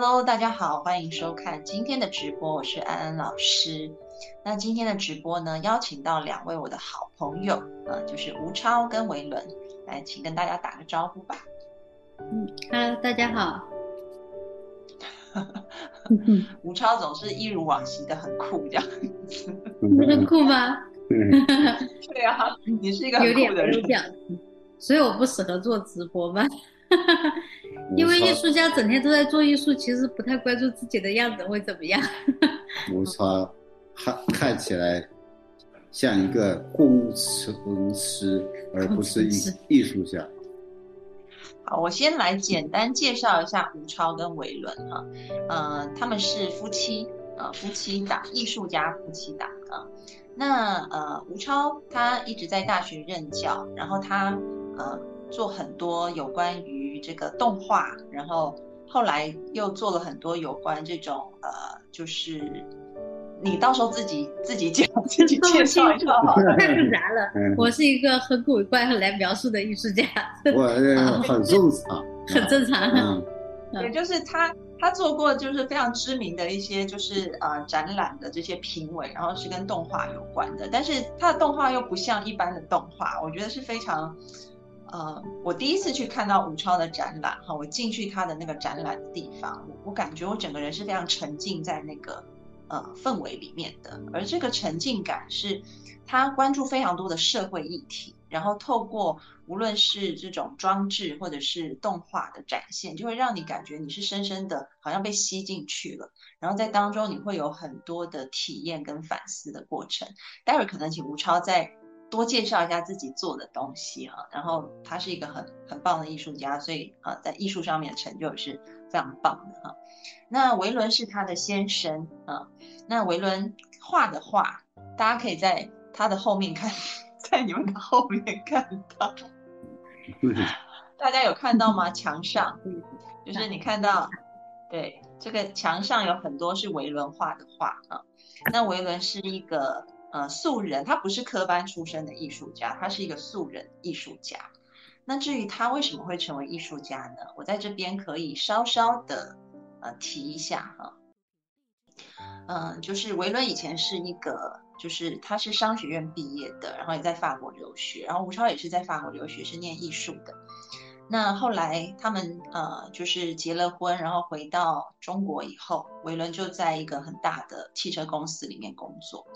Hello，大家好，欢迎收看今天的直播，我是安安老师。那今天的直播呢，邀请到两位我的好朋友，呃，就是吴超跟维伦，来，请跟大家打个招呼吧。嗯，Hello，大家好。吴超总是一如往昔的很酷，这样子。很酷吗？对啊，你是一个很酷的人。所以我不适合做直播吗？因为艺术家整天都在做艺术，其实不太关注自己的样子会怎么样。吴超看看起来像一个工程师，而不是艺艺术家。好，我先来简单介绍一下吴超跟韦伦哈，呃，他们是夫妻，呃，夫妻档，艺术家夫妻档啊。那呃，吴超他一直在大学任教，然后他呃。做很多有关于这个动画，然后后来又做了很多有关这种呃，就是你到时候自己自己讲自己介绍一下太复杂了。我是一个很古怪、很难描述的艺术家。我很正常，很正常。也就是他他做过就是非常知名的一些就是呃展览的这些评委，然后是跟动画有关的，但是他的动画又不像一般的动画，我觉得是非常。呃，我第一次去看到吴超的展览，哈，我进去他的那个展览的地方，我感觉我整个人是非常沉浸在那个呃氛围里面的，而这个沉浸感是他关注非常多的社会议题，然后透过无论是这种装置或者是动画的展现，就会让你感觉你是深深的好像被吸进去了，然后在当中你会有很多的体验跟反思的过程。待会儿可能请吴超在。多介绍一下自己做的东西啊，然后他是一个很很棒的艺术家，所以啊，在艺术上面的成就是非常棒的哈。那维伦是他的先生啊，那维伦画的画，大家可以在他的后面看，在你们的后面看到，大家有看到吗？墙上，就是你看到，对，这个墙上有很多是维伦画的画啊。那维伦是一个。呃，素人，他不是科班出身的艺术家，他是一个素人艺术家。那至于他为什么会成为艺术家呢？我在这边可以稍稍的呃提一下哈。嗯，就是维伦以前是一个，就是他是商学院毕业的，然后也在法国留学，然后吴超也是在法国留学，是念艺术的。那后来他们呃就是结了婚，然后回到中国以后，维伦就在一个很大的汽车公司里面工作。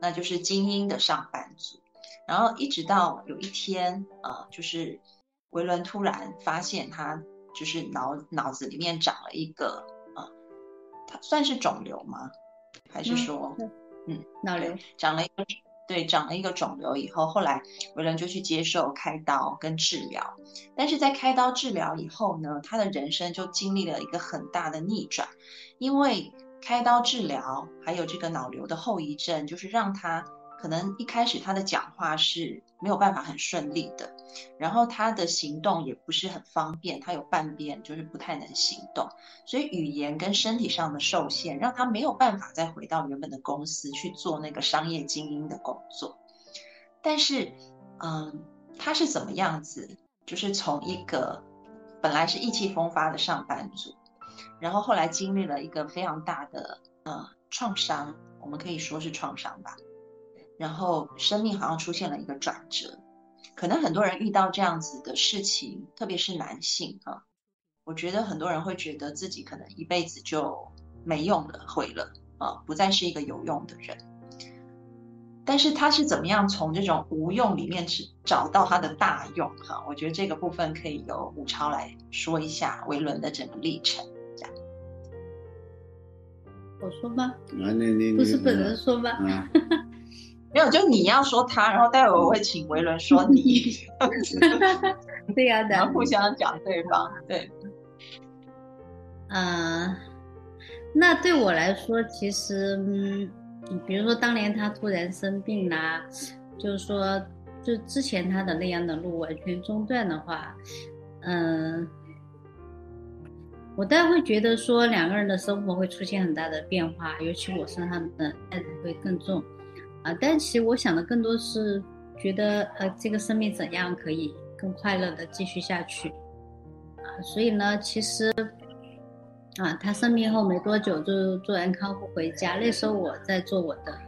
那就是精英的上班族，然后一直到有一天，呃，就是维伦突然发现他就是脑脑子里面长了一个，呃，他算是肿瘤吗？还是说，嗯，脑瘤长了一个，对，长了一个肿瘤以后，后来维伦就去接受开刀跟治疗，但是在开刀治疗以后呢，他的人生就经历了一个很大的逆转，因为。开刀治疗，还有这个脑瘤的后遗症，就是让他可能一开始他的讲话是没有办法很顺利的，然后他的行动也不是很方便，他有半边就是不太能行动，所以语言跟身体上的受限，让他没有办法再回到原本的公司去做那个商业精英的工作。但是，嗯，他是怎么样子？就是从一个本来是意气风发的上班族。然后后来经历了一个非常大的呃创伤，我们可以说是创伤吧。然后生命好像出现了一个转折，可能很多人遇到这样子的事情，特别是男性啊，我觉得很多人会觉得自己可能一辈子就没用了，毁了啊，不再是一个有用的人。但是他是怎么样从这种无用里面去找到他的大用？哈，我觉得这个部分可以由武超来说一下维伦的整个历程。我说吗？啊，那那不是本人说吗？没有，就你要说他，然后待会我会请维伦说你，对呀，然后互相讲对方，对。嗯，那对我来说，其实，嗯，比如说当年他突然生病啦，就是说，就之前他的那样的路完全中断的话，嗯，我当然会觉得说两个人的生活会出现很大的变化，尤其我身上的担子会更重，啊，但其实我想的更多是觉得，呃，这个生命怎样可以更快乐的继续下去，啊，所以呢，其实。啊，他生病后没多久就做完康复回家。那时候我在做我的，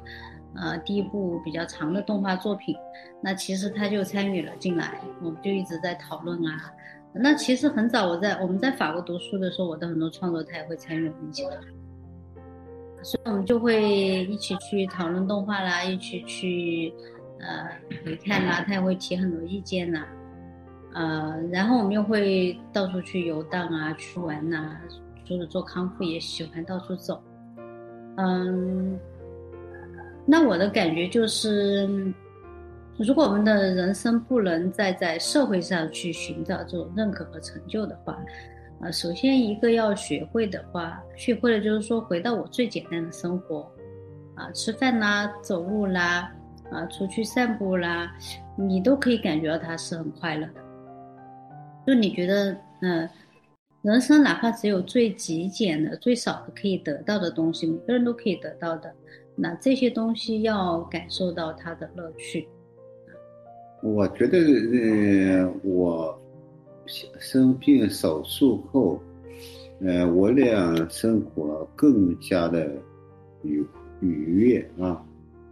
呃，第一部比较长的动画作品。那其实他就参与了进来，我们就一直在讨论啊。那其实很早我在我们在法国读书的时候，我的很多创作他也会参与我们一起的，所以我们就会一起去讨论动画啦，一起去呃回看啦，他也会提很多意见呐，呃，然后我们又会到处去游荡啊，去玩呐。除了做康复，也喜欢到处走。嗯，那我的感觉就是，如果我们的人生不能再在社会上去寻找这种认可和成就的话，啊，首先一个要学会的话，学会了就是说，回到我最简单的生活，啊，吃饭啦，走路啦，啊，出去散步啦，你都可以感觉到它是很快乐的。就你觉得，嗯。人生哪怕只有最极简的、最少的可以得到的东西，每个人都可以得到的。那这些东西要感受到它的乐趣。我觉得，呃，我生病手术后，呃，我俩生活更加的愉愉悦啊，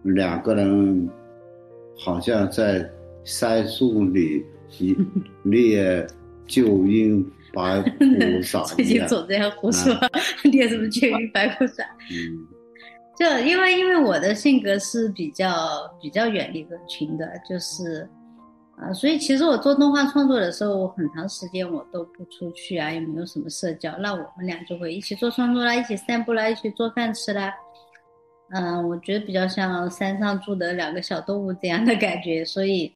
两个人好像在山树里猎救鹰。白骨 爪，最近总在胡说，你什么九阴白骨爪？嗯，就因为因为我的性格是比较比较远离人群的，就是啊，所以其实我做动画创作的时候，我很长时间我都不出去啊，也没有什么社交，那我们俩就会一起做创作啦，一起散步啦，一起做饭吃啦。嗯，我觉得比较像山上住的两个小动物这样的感觉，所以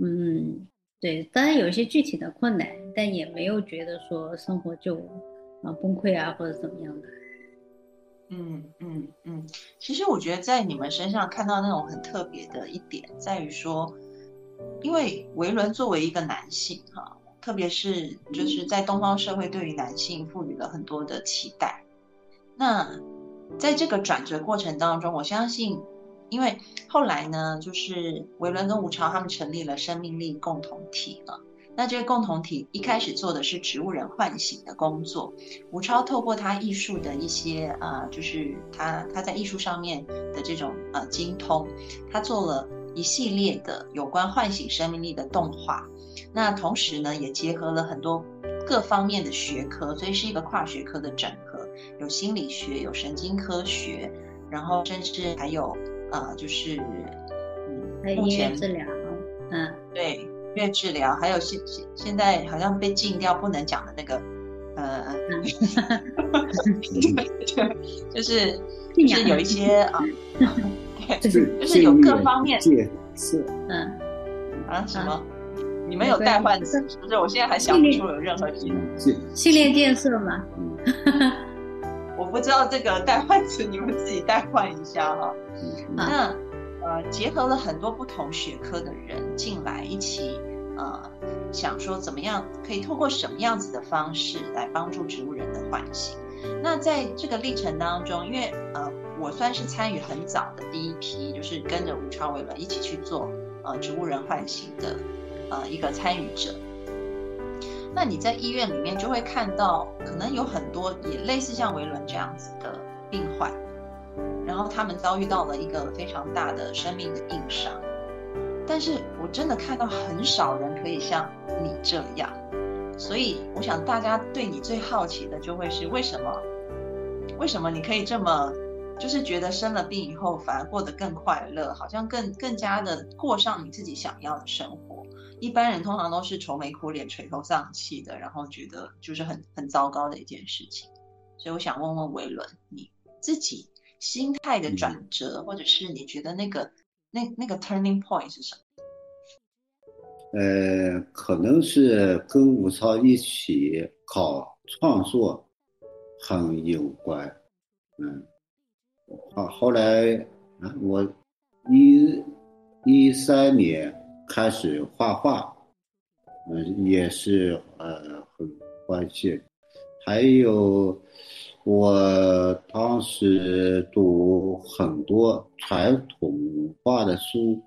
嗯。对，当然有一些具体的困难，但也没有觉得说生活就啊崩溃啊或者怎么样的。嗯嗯嗯，其实我觉得在你们身上看到那种很特别的一点，在于说，因为维伦作为一个男性哈，特别是就是在东方社会对于男性赋予了很多的期待，那在这个转折过程当中，我相信。因为后来呢，就是维伦跟吴超他们成立了生命力共同体了。那这个共同体一开始做的是植物人唤醒的工作。吴超透过他艺术的一些呃，就是他他在艺术上面的这种呃精通，他做了一系列的有关唤醒生命力的动画。那同时呢，也结合了很多各方面的学科，所以是一个跨学科的整合，有心理学，有神经科学，然后甚至还有。呃，就是嗯，目前治疗，嗯，对，音乐治疗，还有现现现在好像被禁掉不能讲的那个，呃，就是就是有一些啊，对，就是有各方面是，嗯，啊什么？你们有代换词是不是？我现在还想不出有任何题。训练建设嘛，我不知道这个代换词，你们自己代换一下哈。那呃，结合了很多不同学科的人进来一起，呃，想说怎么样可以透过什么样子的方式来帮助植物人的唤醒。那在这个历程当中，因为呃，我算是参与很早的第一批，就是跟着吴超伟伦一起去做呃植物人唤醒的呃一个参与者。那你在医院里面就会看到，可能有很多也类似像维伦这样子的病患。然后他们遭遇到了一个非常大的生命的硬伤，但是我真的看到很少人可以像你这样，所以我想大家对你最好奇的就会是为什么？为什么你可以这么，就是觉得生了病以后反而过得更快乐，好像更更加的过上你自己想要的生活？一般人通常都是愁眉苦脸、垂头丧气的，然后觉得就是很很糟糕的一件事情。所以我想问问维伦，你自己。心态的转折，或者是你觉得那个那那个 turning point 是什么？呃，可能是跟吴超一起搞创作很有关，嗯，啊，后来啊，我一一三年开始画画，嗯，也是呃很关系，还有我当时读很多传统文化的书。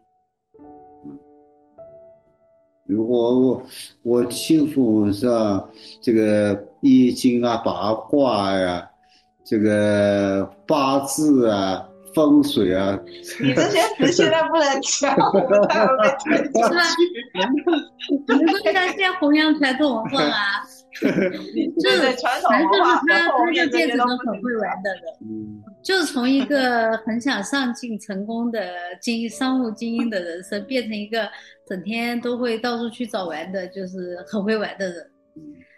如果我我信奉上这个易经啊、八卦呀、这个八字啊、风水啊，你这些词现在不能讲，我太会被推进去。难怪他现在弘扬传统文化啊，就是传统文化，他他就变成了很会玩的人。嗯。就是从一个很想上进、成功的精商务精英的人生，变成一个整天都会到处去找玩的，就是很会玩的人。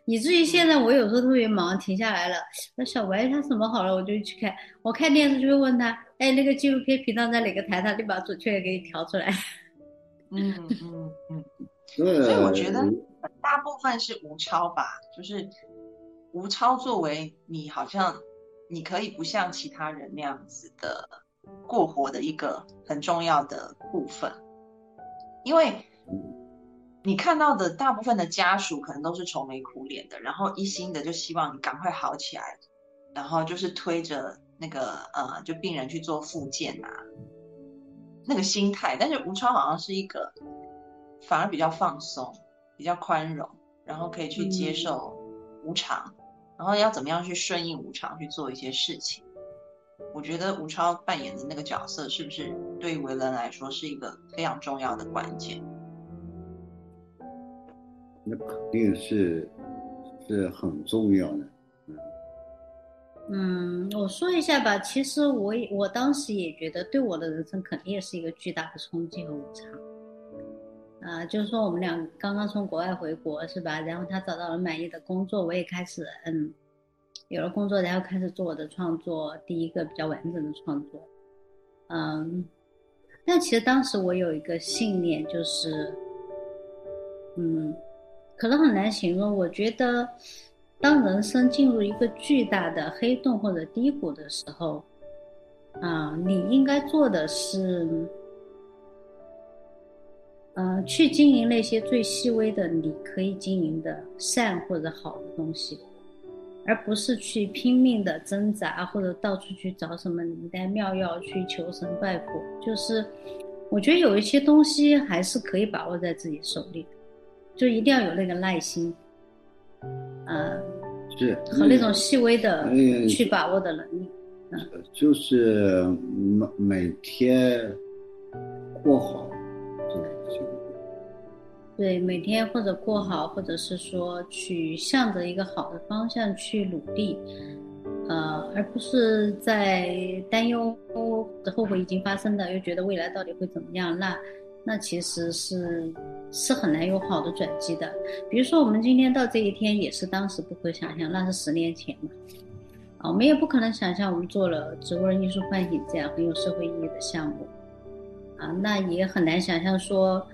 以至于现在我有时候特别忙，停下来了，那小白他什么好了，我就去看。我看电视就会问他，哎，那个纪录片频道在哪个台？他就把准确的给你调出来。嗯嗯嗯。所以我觉得大部分是吴超吧，就是吴超作为你好像。你可以不像其他人那样子的过活的一个很重要的部分，因为你看到的大部分的家属可能都是愁眉苦脸的，然后一心的就希望你赶快好起来，然后就是推着那个呃，就病人去做复健啊，那个心态。但是吴超好像是一个反而比较放松、比较宽容，然后可以去接受无常。然后要怎么样去顺应无常去做一些事情？我觉得吴超扮演的那个角色，是不是对于维伦来说是一个非常重要的关键？那肯定是是很重要的。嗯，我说一下吧。其实我也我当时也觉得，对我的人生肯定也是一个巨大的冲击和无常。啊，就是说我们俩刚刚从国外回国是吧？然后他找到了满意的工作，我也开始嗯，有了工作，然后开始做我的创作，第一个比较完整的创作，嗯，但其实当时我有一个信念，就是，嗯，可能很难形容。我觉得，当人生进入一个巨大的黑洞或者低谷的时候，啊，你应该做的是。呃，去经营那些最细微的你可以经营的善或者好的东西，而不是去拼命的挣扎或者到处去找什么灵丹妙药去求神拜佛。就是，我觉得有一些东西还是可以把握在自己手里，就一定要有那个耐心，呃，是和那种细微的去把握的能力。嗯，就是每每天过好。对，每天或者过好，或者是说去向着一个好的方向去努力，呃，而不是在担忧后悔已经发生的，又觉得未来到底会怎么样？那那其实是是很难有好的转机的。比如说我们今天到这一天，也是当时不可想象，那是十年前嘛，啊，我们也不可能想象我们做了植物人艺术唤醒这样很有社会意义的项目，啊，那也很难想象说。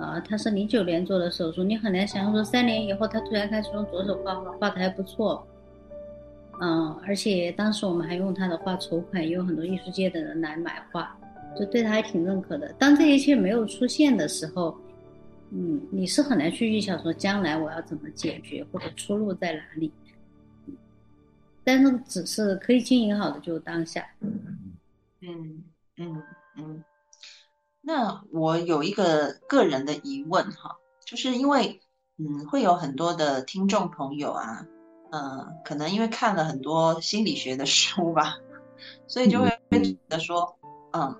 啊，他是零九年做的手术，你很难想象说三年以后他突然开始用左手画画，画的还不错。嗯，而且当时我们还用他的画筹款，也有很多艺术界的人来买画，就对他还挺认可的。当这一切没有出现的时候，嗯，你是很难去预想说将来我要怎么解决或者出路在哪里。但是只是可以经营好的就当下。嗯嗯嗯。那我有一个个人的疑问哈，就是因为嗯，会有很多的听众朋友啊，嗯，可能因为看了很多心理学的书吧，所以就会觉得说，嗯，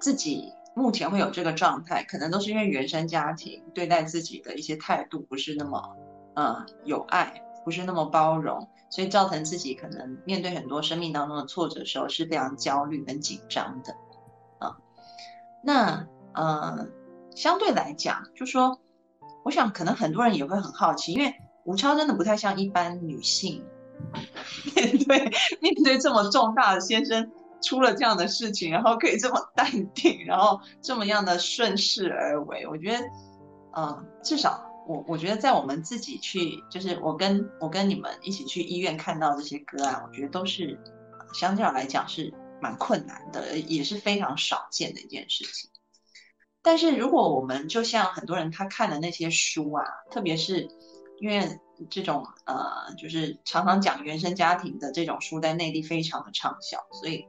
自己目前会有这个状态，可能都是因为原生家庭对待自己的一些态度不是那么，嗯，有爱，不是那么包容，所以造成自己可能面对很多生命当中的挫折的时候是非常焦虑跟紧张的。那呃，相对来讲，就说，我想可能很多人也会很好奇，因为吴超真的不太像一般女性 面对面对这么重大的先生出了这样的事情，然后可以这么淡定，然后这么样的顺势而为。我觉得，嗯，至少我我觉得在我们自己去，就是我跟我跟你们一起去医院看到这些个案，我觉得都是相较来讲是蛮困难的，也是非常少见的一件事情。但是如果我们就像很多人他看的那些书啊，特别是因为这种呃，就是常常讲原生家庭的这种书，在内地非常的畅销，所以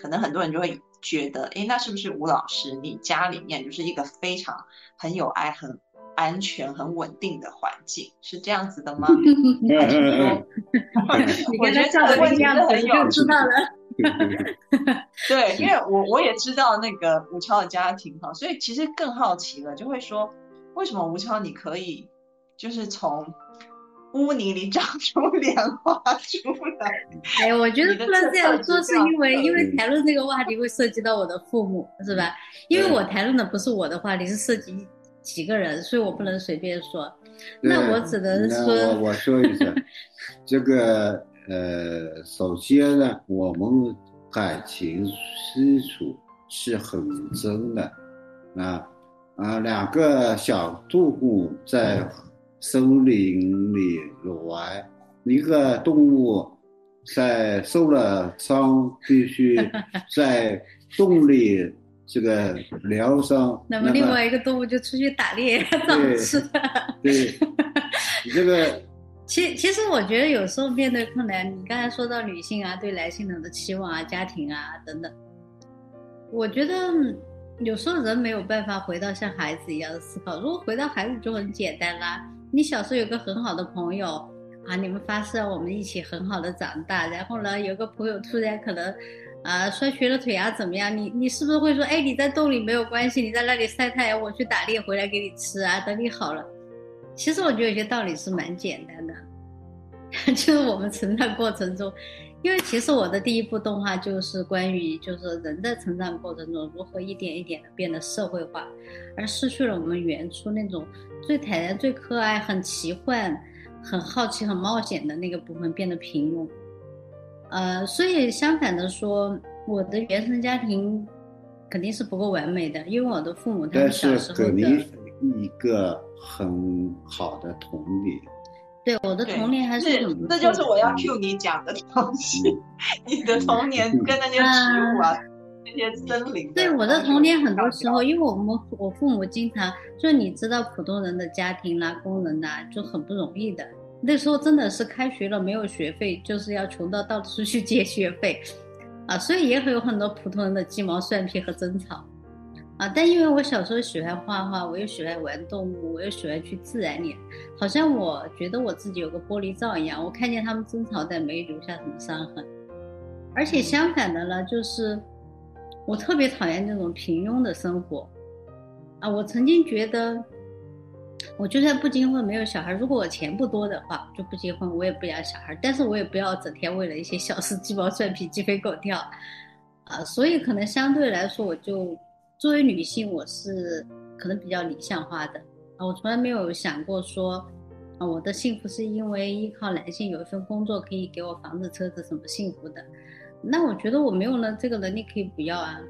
可能很多人就会觉得，哎，那是不是吴老师你家里面就是一个非常很有爱、很安全、很稳定的环境，是这样子的吗？我觉得这个问题很有知道了。对，因为我我也知道那个吴超的家庭哈，所以其实更好奇了，就会说为什么吴超你可以就是从污泥里 长出莲花出来？哎，我觉得不能这样说，是因为因为谈论这个话题会涉及到我的父母，是吧？因为我谈论的不是我的话题，是涉及几个人，所以我不能随便说。那我只能说，我说一下 这个。呃，首先呢，我们感情基础是很真的，啊啊，两个小动物在森林里玩，一个动物在受了伤，必须在洞里这个疗伤。那么另外一个动物就出去打猎找吃 的。对，这个。其其实我觉得有时候面对困难，你刚才说到女性啊，对男性人的期望啊，家庭啊等等，我觉得有时候人没有办法回到像孩子一样的思考。如果回到孩子就很简单啦，你小时候有个很好的朋友啊，你们发誓我们一起很好的长大，然后呢，有个朋友突然可能啊摔瘸了腿啊怎么样，你你是不是会说，哎，你在洞里没有关系，你在那里晒太阳，我去打猎回来给你吃啊，等你好了。其实我觉得有些道理是蛮简单的，就是我们成长过程中，因为其实我的第一部动画就是关于就是人的成长过程中如何一点一点的变得社会化，而失去了我们原初那种最坦然、最可爱、很奇幻、很好奇、很冒险的那个部分变得平庸。呃，所以相反的说，我的原生家庭肯定是不够完美的，因为我的父母他们小时候的。一个很好的童年，对我的童年还是这就是我要 cue 你讲的东西。你的童年跟那些植物啊，那些森林。对我的童年，很多时候，因为我们我父母经常就你知道，普通人的家庭啦，工人呐，就很不容易的。那时候真的是开学了没有学费，就是要穷到到处去借学费啊，所以也会有很多普通人的鸡毛蒜皮和争吵。啊！但因为我小时候喜欢画画，我又喜欢玩动物，我又喜欢去自然里，好像我觉得我自己有个玻璃罩一样，我看见他们争吵，但没留下什么伤痕。而且相反的呢，就是我特别讨厌那种平庸的生活。啊，我曾经觉得，我就算不结婚没有小孩，如果我钱不多的话，就不结婚，我也不要小孩，但是我也不要整天为了一些小事鸡毛蒜皮鸡飞狗跳。啊，所以可能相对来说，我就。作为女性，我是可能比较理想化的啊，我从来没有想过说，啊，我的幸福是因为依靠男性有一份工作可以给我房子车子什么幸福的，那我觉得我没有了这个能力可以不要啊，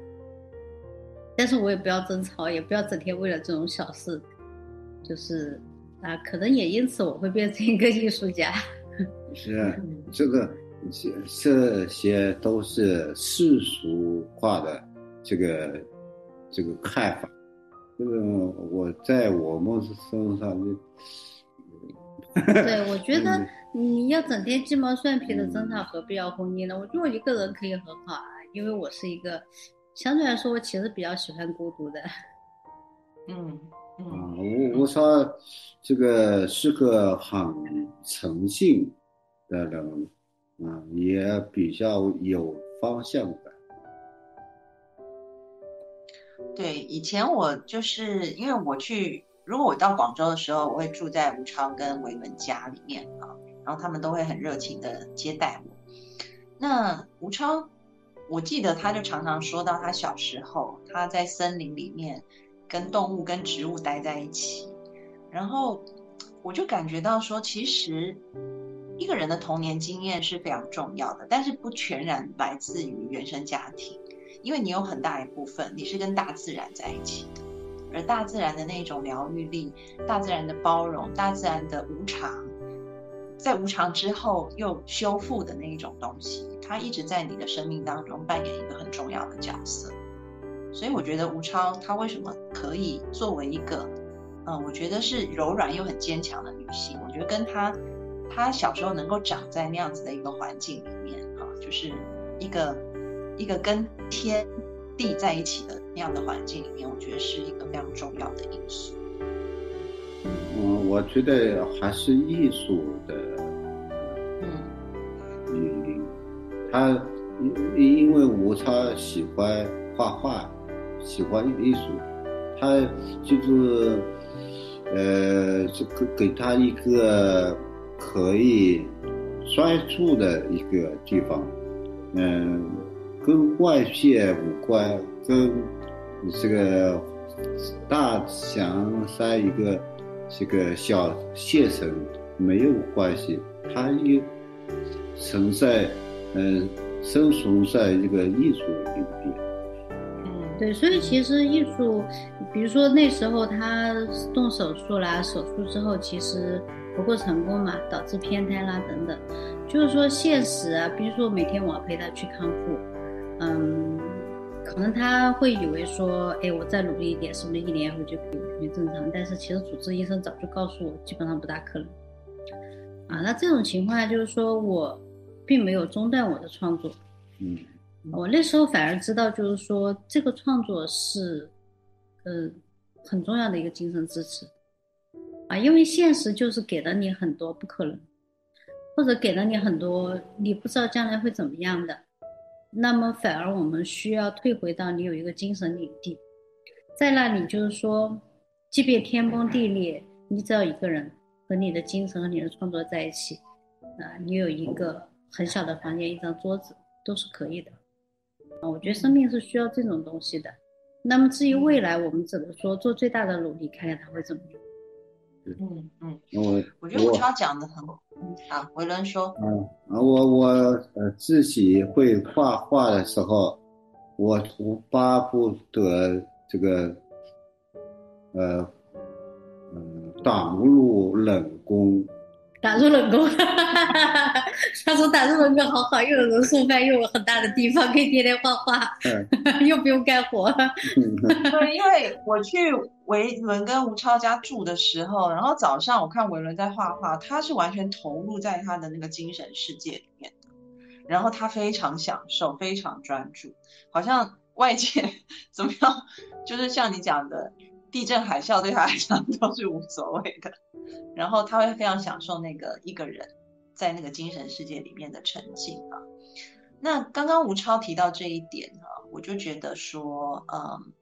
但是我也不要争吵，也不要整天为了这种小事，就是啊，可能也因此我会变成一个艺术家。是这个，这这些都是世俗化的这个。这个看法，这个我在我们身上就，对，我觉得 你要整天鸡毛蒜皮的争吵，何必要婚姻呢？我觉得我一个人可以很好啊，因为我是一个相对来说，我其实比较喜欢孤独的。嗯嗯，我我说这个是个很诚信的人，啊，也比较有方向感。对，以前我就是因为我去，如果我到广州的时候，我会住在吴超跟维文家里面啊，然后他们都会很热情的接待我。那吴超，我记得他就常常说到他小时候他在森林里面跟动物跟植物待在一起，然后我就感觉到说，其实一个人的童年经验是非常重要的，但是不全然来自于原生家庭，因为你有很大一部分你是跟大自然在一起的，而大自然的那种疗愈力、大自然的包容、大自然的无常，在无常之后又修复的那一种东西，它一直在你的生命当中扮演一个很重要的角色。所以我觉得吴超她为什么可以作为一个，嗯，我觉得是柔软又很坚强的女性，我觉得跟她。他小时候能够长在那样子的一个环境里面，哈，就是一个一个跟天地在一起的那样的环境里面，我觉得是一个非常重要的因素。嗯，我觉得还是艺术的，嗯，嗯，他因因为吴超喜欢画画，喜欢艺术，他就是呃，这个给他一个。可以专注的一个地方，嗯，跟外界无关，跟这个大象山一个这个小县城没有关系，它又存在，嗯，生存在一个艺术里边。嗯，对，所以其实艺术，比如说那时候他动手术啦，手术之后其实。不够成功嘛，导致偏瘫啦等等，就是说现实啊，比如说每天我要陪他去康复，嗯，可能他会以为说，哎，我再努力一点，是不是一年后就可以完全正常？但是其实主治医生早就告诉我，基本上不大可能。啊，那这种情况下就是说我并没有中断我的创作，嗯，我那时候反而知道，就是说这个创作是，呃，很重要的一个精神支持。啊，因为现实就是给了你很多不可能，或者给了你很多你不知道将来会怎么样的，那么反而我们需要退回到你有一个精神领地，在那里就是说，即便天崩地裂，你只要一个人和你的精神和你的创作在一起，啊，你有一个很小的房间，一张桌子都是可以的。啊，我觉得生命是需要这种东西的。那么至于未来，我们只能说做最大的努力，看看它会怎么样。嗯嗯，我我觉得吴超讲的很好。维伦说，嗯啊，我我呃自己会画画的时候，我我巴不得这个，呃嗯挡入冷宫。打入冷宫，他说打入冷宫好好，又有人送饭，又有很大的地方可以天天画画，嗯 又不用干活。对，因为我去维伦跟吴超家住的时候，然后早上我看维伦在画画，他是完全投入在他的那个精神世界里面的，然后他非常享受，非常专注，好像外界 怎么样，就是像你讲的。地震海啸对他来讲都是无所谓的，然后他会非常享受那个一个人在那个精神世界里面的沉浸啊。那刚刚吴超提到这一点呢，我就觉得说，嗯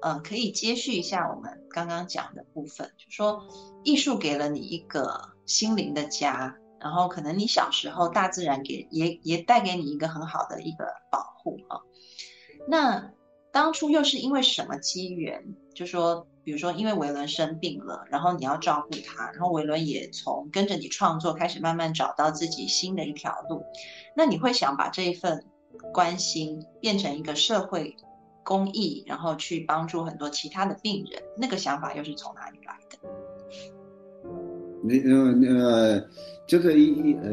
嗯，可以接续一下我们刚刚讲的部分，就说艺术给了你一个心灵的家，然后可能你小时候大自然给也也带给你一个很好的一个保护啊。那当初又是因为什么机缘？就说，比如说，因为维伦生病了，然后你要照顾他，然后维伦也从跟着你创作开始慢慢找到自己新的一条路。那你会想把这一份关心变成一个社会公益，然后去帮助很多其他的病人，那个想法又是从哪里来的？那呃呃，这个一呃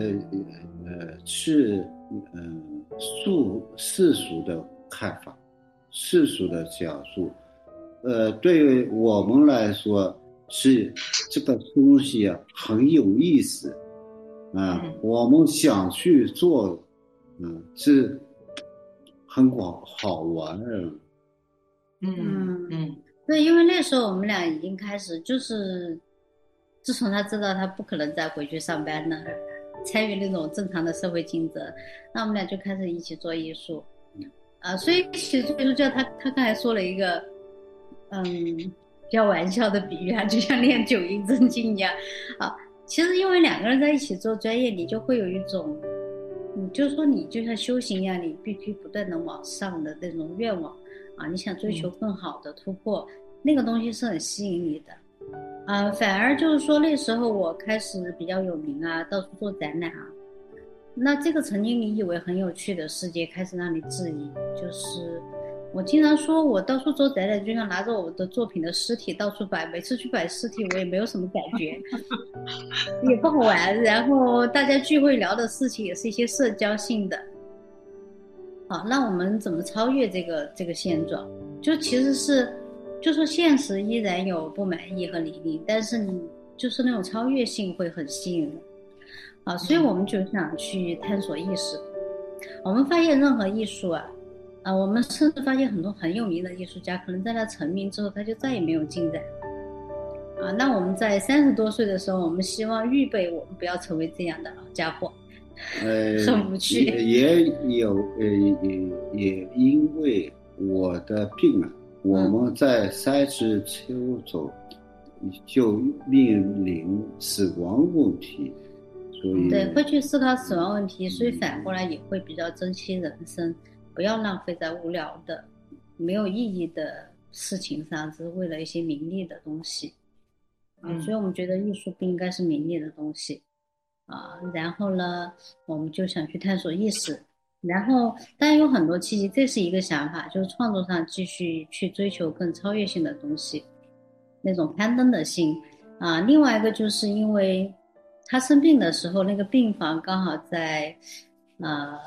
呃是嗯俗世俗的看法。世俗的讲述，呃，对我们来说是这个东西啊很有意思，啊，我们想去做，嗯，是很广好玩的。嗯嗯，对，因为那时候我们俩已经开始，就是自从他知道他不可能再回去上班了，参与那种正常的社会竞争，那我们俩就开始一起做艺术。啊，所以其实就叫他，他刚才说了一个，嗯，比较玩笑的比喻啊，就像练九阴真经一样。啊，其实因为两个人在一起做专业，你就会有一种，你就说你就像修行一样，你必须不断的往上的那种愿望啊，你想追求更好的突破，那个东西是很吸引你的。啊，反而就是说那时候我开始比较有名啊，到处做展览啊。那这个曾经你以为很有趣的世界，开始让你质疑。就是我经常说，我到处做展览，就像拿着我的作品的尸体到处摆，每次去摆尸体，我也没有什么感觉，也不好玩。然后大家聚会聊的事情也是一些社交性的。好，那我们怎么超越这个这个现状？就其实是。就说现实依然有不满意和离离，但是你就是那种超越性会很吸引人，啊，所以我们就想去探索意识。我们发现任何艺术啊，啊，我们甚至发现很多很有名的艺术家，可能在他成名之后，他就再也没有进展。啊，那我们在三十多岁的时候，我们希望预备我们不要成为这样的老家伙，呃，很无趣。也有呃，也也因为我的病啊。我们在三十秋走，就面临死亡问题，所以对会去思考死亡问题，所以反过来也会比较珍惜人生，不要浪费在无聊的、没有意义的事情上，只是为了一些名利的东西。嗯，所以我们觉得艺术不应该是名利的东西，啊，然后呢，我们就想去探索意识。然后，当然有很多契机，这是一个想法，就是创作上继续去追求更超越性的东西，那种攀登的心啊。另外一个就是因为他生病的时候，那个病房刚好在呃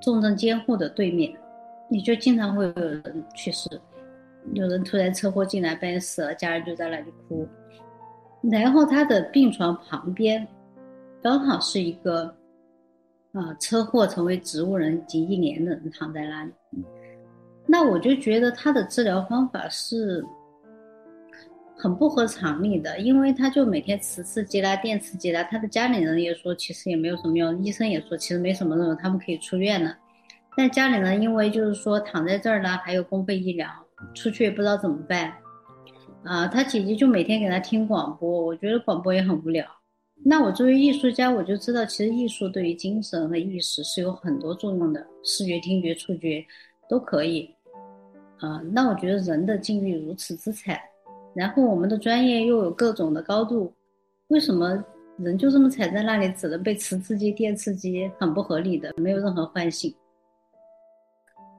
重症监护的对面，你就经常会有人去世，有人突然车祸进来，半死了，家人就在那里哭。然后他的病床旁边刚好是一个。啊，车祸成为植物人仅一年的人躺在那里，那我就觉得他的治疗方法是很不合常理的，因为他就每天磁刺激啦、电刺激啦，他的家里人也说其实也没有什么用，医生也说其实没什么用，他们可以出院了。但家里人因为就是说躺在这儿呢，还有公费医疗，出去也不知道怎么办。啊，他姐姐就每天给他听广播，我觉得广播也很无聊。那我作为艺术家，我就知道，其实艺术对于精神和意识是有很多作用的，视觉、听觉、触觉都可以。啊，那我觉得人的境遇如此之惨，然后我们的专业又有各种的高度，为什么人就这么踩在那里，只能被磁刺激、电刺激，很不合理的，没有任何唤醒。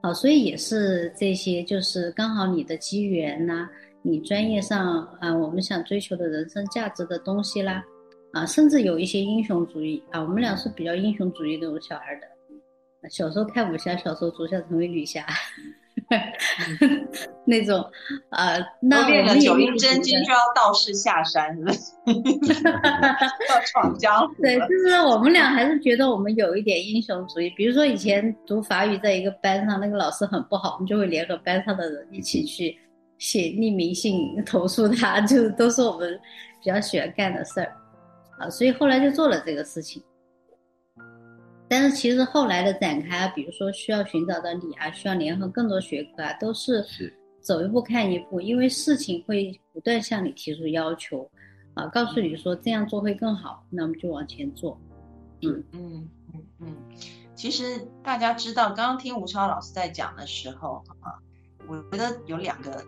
好，所以也是这些，就是刚好你的机缘呐，你专业上啊，我们想追求的人生价值的东西啦。啊，甚至有一些英雄主义啊，我们俩是比较英雄主义那种小孩的。小时候看武侠小说，主角成为女侠，那种啊。那练了九阴真经就要道士下山了，要闯 江湖。对，就是我们俩还是觉得我们有一点英雄主义。比如说以前读法语，在一个班上，那个老师很不好，我们就会联合班上的人一起去写匿名信投诉他，就都是我们比较喜欢干的事儿。啊，所以后来就做了这个事情，但是其实后来的展开啊，比如说需要寻找的你啊，需要联合更多学科啊，都是走一步看一步，因为事情会不断向你提出要求，啊，告诉你说这样做会更好，那我们就往前做。嗯嗯嗯嗯，其实大家知道，刚刚听吴超老师在讲的时候啊，我觉得有两个。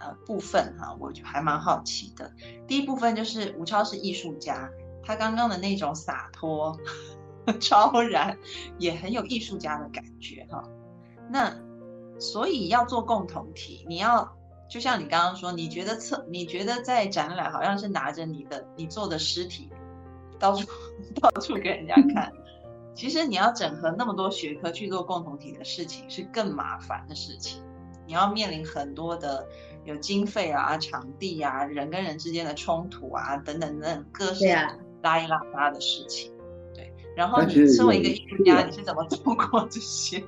呃，部分哈，我就还蛮好奇的。第一部分就是吴超是艺术家，他刚刚的那种洒脱、超然，也很有艺术家的感觉哈。那所以要做共同体，你要就像你刚刚说，你觉得测，你觉得在展览好像是拿着你的你做的尸体到处 到处给人家看，其实你要整合那么多学科去做共同体的事情是更麻烦的事情，你要面临很多的。有经费啊、场地啊、人跟人之间的冲突啊等等等各式拉一拉拉的事情，对。然后你身为一个艺术家，你是怎么度过这些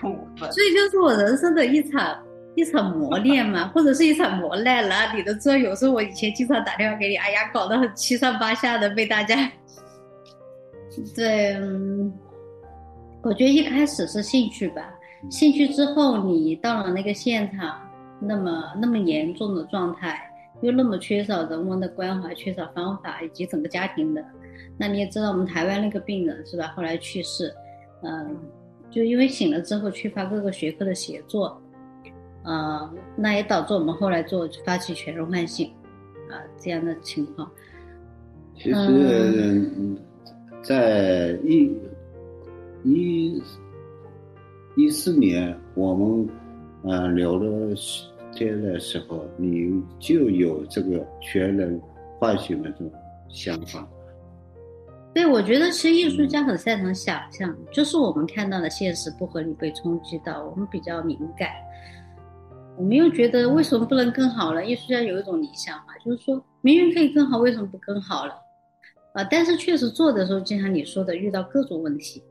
部分？所以就是我人生的一场一场磨练嘛，或者是一场磨难了。你都知道，有时候我以前经常打电话给你，哎呀，搞得很七上八下的，被大家。对，嗯，我觉得一开始是兴趣吧，兴趣之后你到了那个现场。那么那么严重的状态，又那么缺少人文的关怀，缺少方法，以及整个家庭的，那你也知道我们台湾那个病人是吧？后来去世，嗯，就因为醒了之后缺乏各个学科的协作，呃，那也导致我们后来做发起全人唤醒，啊这样的情况。其实，在一一一四年我们呃聊了天的时候，你就有这个全人唤醒的这种想法。对，我觉得其实艺术家很擅长想象，就是我们看到的现实不合理被冲击到，我们比较敏感。我们又觉得为什么不能更好了？艺术家有一种理想化，就是说明明可以更好，为什么不更好了？啊，但是确实做的时候，就像你说的，遇到各种问题。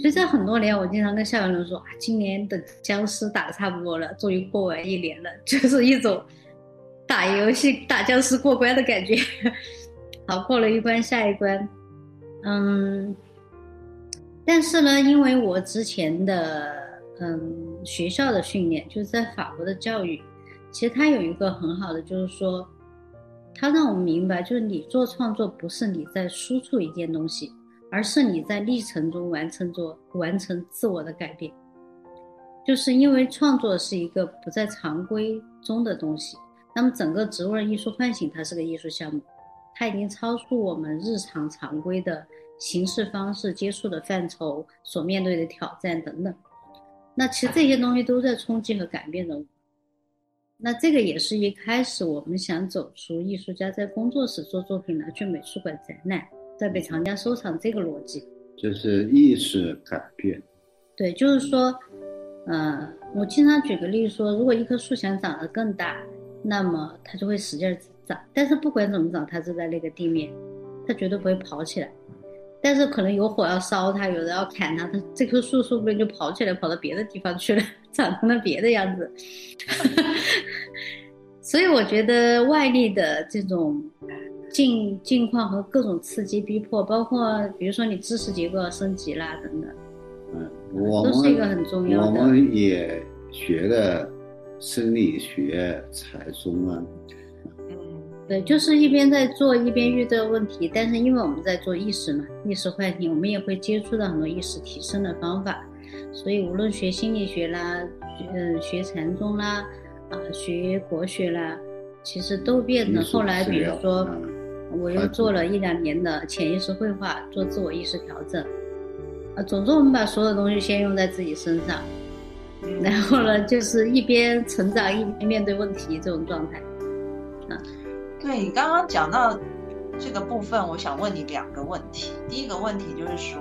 所以在很多年，我经常跟校园人说啊，今年的僵尸打的差不多了，终于过完一年了，就是一种打游戏打僵尸过关的感觉。好，过了一关，下一关。嗯，但是呢，因为我之前的嗯学校的训练，就是在法国的教育，其实它有一个很好的，就是说。他让我们明白，就是你做创作不是你在输出一件东西，而是你在历程中完成做完成自我的改变。就是因为创作是一个不在常规中的东西，那么整个植物人艺术唤醒它是个艺术项目，它已经超出我们日常常规的形式方式接触的范畴所面对的挑战等等。那其实这些东西都在冲击和改变着我。那这个也是一开始我们想走出艺术家在工作室做作品拿去美术馆展览，再被藏家收藏这个逻辑，就是意识改变。对，就是说，呃，我经常举个例子说，如果一棵树想长得更大，那么它就会使劲长，但是不管怎么找，它是在那个地面，它绝对不会跑起来。但是可能有火要烧它，有人要砍它，它这棵树说不定就跑起来，跑到别的地方去了，长成了别的样子。所以我觉得外力的这种境境况和各种刺激逼迫，包括比如说你知识结构要升级啦等等，嗯，我们都是一个很重要的。我们也学的生理学、财中啊。对，就是一边在做，一边遇到问题。但是因为我们在做意识嘛，意识唤醒，我们也会接触到很多意识提升的方法。所以无论学心理学啦，嗯，学禅宗啦，啊，学国学啦，其实都变得后来，比如说，我又做了一两年的潜意识绘画，做自我意识调整。啊，总之我们把所有东西先用在自己身上，然后呢，就是一边成长一边面对问题这种状态，啊。对你刚刚讲到这个部分，我想问你两个问题。第一个问题就是说，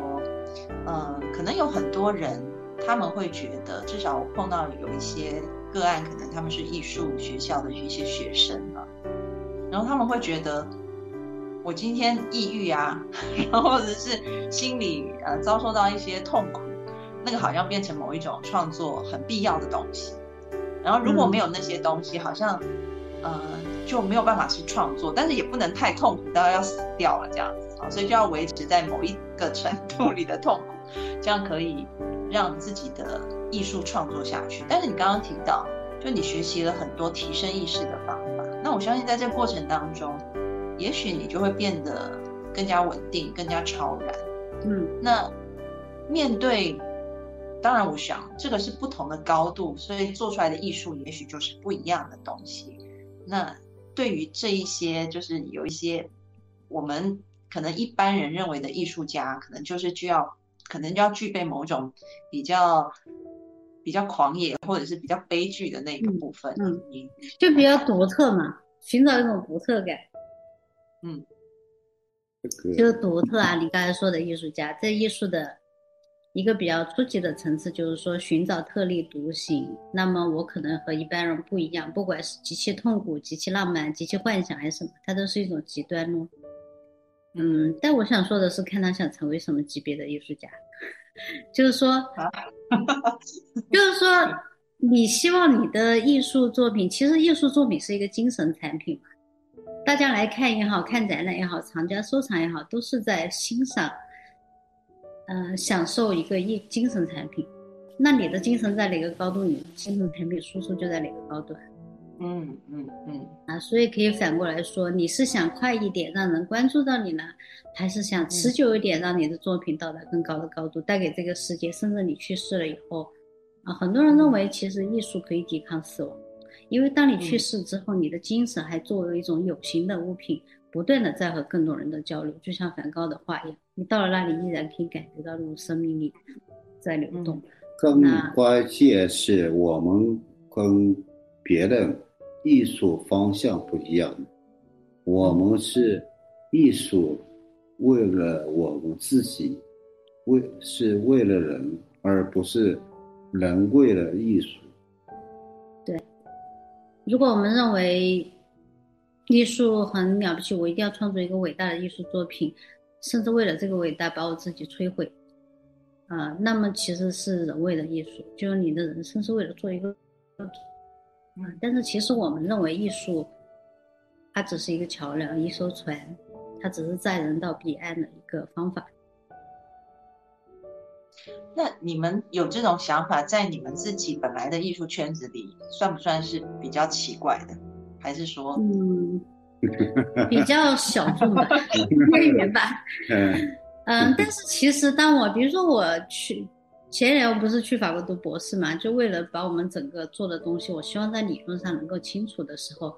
呃，可能有很多人他们会觉得，至少我碰到有一些个案，可能他们是艺术学校的一些学生啊，然后他们会觉得，我今天抑郁啊，然后或者是心里呃遭受到一些痛苦，那个好像变成某一种创作很必要的东西，然后如果没有那些东西，好像。呃，就没有办法去创作，但是也不能太痛苦到要死掉了这样子啊，所以就要维持在某一个程度里的痛苦，这样可以让自己的艺术创作下去。但是你刚刚提到，就你学习了很多提升意识的方法，那我相信在这过程当中，也许你就会变得更加稳定、更加超然。嗯，那面对，当然我想这个是不同的高度，所以做出来的艺术也许就是不一样的东西。那对于这一些，就是有一些我们可能一般人认为的艺术家，可能就是需要，可能就要具备某种比较比较狂野或者是比较悲剧的那个部分。嗯，就比较独特嘛，寻找一种独特感。嗯，就是独特啊！你刚才说的艺术家，这艺术的。一个比较初级的层次，就是说寻找特立独行。那么我可能和一般人不一样，不管是极其痛苦、极其浪漫、极其幻想还是什么，它都是一种极端咯。嗯，但我想说的是，看他想成为什么级别的艺术家，就是说，就是说，你希望你的艺术作品，其实艺术作品是一个精神产品嘛，大家来看也好看展览也好，藏家收藏也好，都是在欣赏。嗯，享受一个艺精神产品，那你的精神在哪个高度，你的精神产品输出就在哪个高端。嗯嗯嗯。啊，所以可以反过来说，你是想快一点让人关注到你呢，还是想持久一点让你的作品到达更高的高度，带给这个世界？甚至你去世了以后，啊，很多人认为其实艺术可以抵抗死亡，因为当你去世之后，你的精神还作为一种有形的物品，不断的在和更多人的交流，就像梵高的画一样，你到了那里依然可以感觉到那种生命力在流动。更关键是我们跟别的艺术方向不一样，我们是艺术为了我们自己，为是为了人，而不是人为了艺术。对，如果我们认为艺术很了不起，我一定要创作一个伟大的艺术作品，甚至为了这个伟大把我自己摧毁。啊，那么其实是人为的艺术，就是你的人生是为了做一个，嗯，但是其实我们认为艺术，它只是一个桥梁，一艘船，它只是载人到彼岸的一个方法。那你们有这种想法，在你们自己本来的艺术圈子里，算不算是比较奇怪的？还是说，嗯，比较小众吧，边缘吧？嗯。嗯，但是其实当我比如说我去前年我不是去法国读博士嘛，就为了把我们整个做的东西，我希望在理论上能够清楚的时候，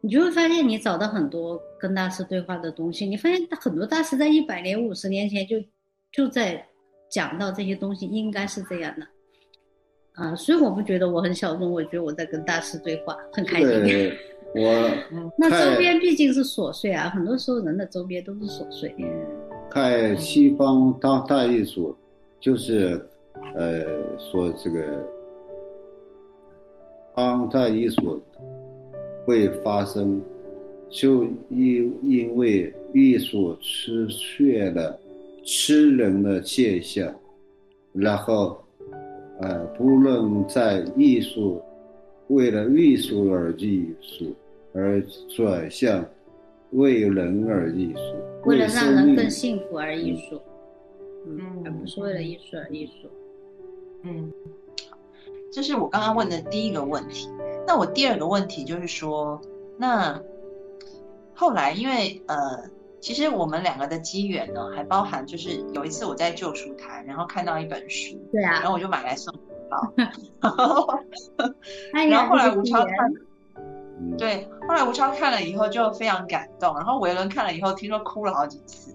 你就会发现你找到很多跟大师对话的东西，你发现很多大师在一百年、五十年前就就在讲到这些东西应该是这样的，啊，所以我不觉得我很小众，我觉得我在跟大师对话，很开心。我那周边毕竟是琐碎啊，很多时候人的周边都是琐碎。看西方当代艺术，就是，呃，说这个当代艺术会发生，就因因为艺术失去了吃人的现象，然后，呃，不论在艺术为了艺术而艺术，而转向。为人而艺术，为了让人更幸福而艺术，嗯，而不是为了艺术而艺术，嗯，这是我刚刚问的第一个问题。那我第二个问题就是说，那后来因为呃，其实我们两个的机缘呢，还包含就是有一次我在旧书台，然后看到一本书，对啊，然后我就买来送 然后后来吴超看。对，后来吴超看了以后就非常感动，然后维伦看了以后听说哭了好几次，